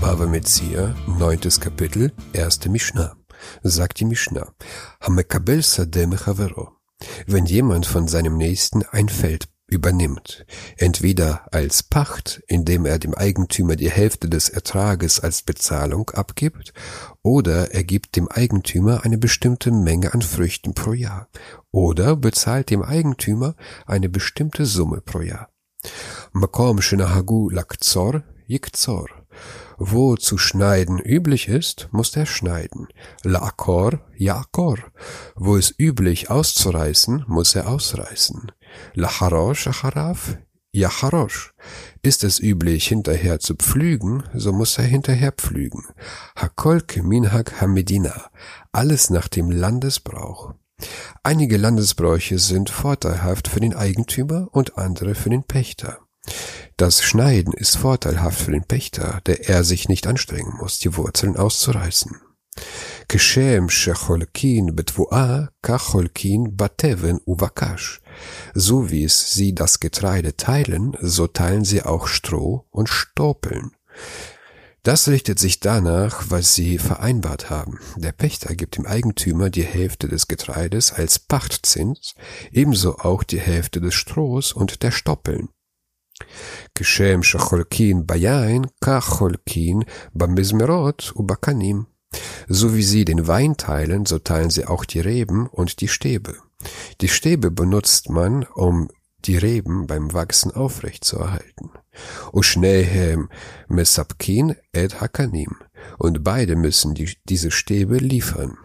Bava Metzia, neuntes Kapitel, erste Mishnah. Sagt die Mishnah, Hamekabel Sadeh Chavero. Wenn jemand von seinem Nächsten ein Feld übernimmt, entweder als Pacht, indem er dem Eigentümer die Hälfte des Ertrages als Bezahlung abgibt, oder er gibt dem Eigentümer eine bestimmte Menge an Früchten pro Jahr, oder bezahlt dem Eigentümer eine bestimmte Summe pro Jahr. Makom shenahagu lakzor yikzor. Wo zu schneiden üblich ist, muss er schneiden. La'akor, ya'akor. Wo es üblich auszureißen, muss er ausreißen. Lacharosh, acharav, Yacharosh. Ist es üblich, hinterher zu pflügen, so muss er hinterher pflügen. Hakol keminhag hamedina. Alles nach dem Landesbrauch. Einige Landesbräuche sind vorteilhaft für den Eigentümer und andere für den Pächter. Das Schneiden ist vorteilhaft für den Pächter, der er sich nicht anstrengen muss, die Wurzeln auszureißen. כשם שחולקין בתבואה, כך חולקין בתבן ובקש. So wie es sie das Getreide teilen, so teilen sie auch Stroh und Stopeln. Das richtet sich danach, was sie vereinbart haben. Der Pächter gibt dem Eigentümer die Hälfte des Getreides als Pachtzins, ebenso auch die Hälfte des Strohs und der Stoppeln. כשם שחולקין ביין, כך חולקין במזמרות ובקנים. So wie sie den Wein teilen, so teilen sie auch die Reben und die Stäbe. Die Stäbe benutzt man, um die Reben beim Wachsen aufrecht zu erhalten. Ushnehem mesapkin et hakanim. Und beide müssen die, diese Stäbe liefern.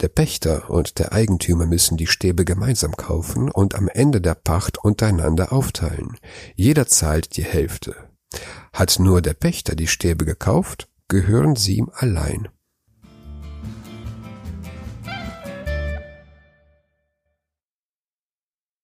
Der Pächter und der Eigentümer müssen die Stäbe gemeinsam kaufen und am Ende der Pacht untereinander aufteilen. Jeder zahlt die Hälfte. Hat nur der Pächter die Stäbe gekauft, gehören sie ihm allein.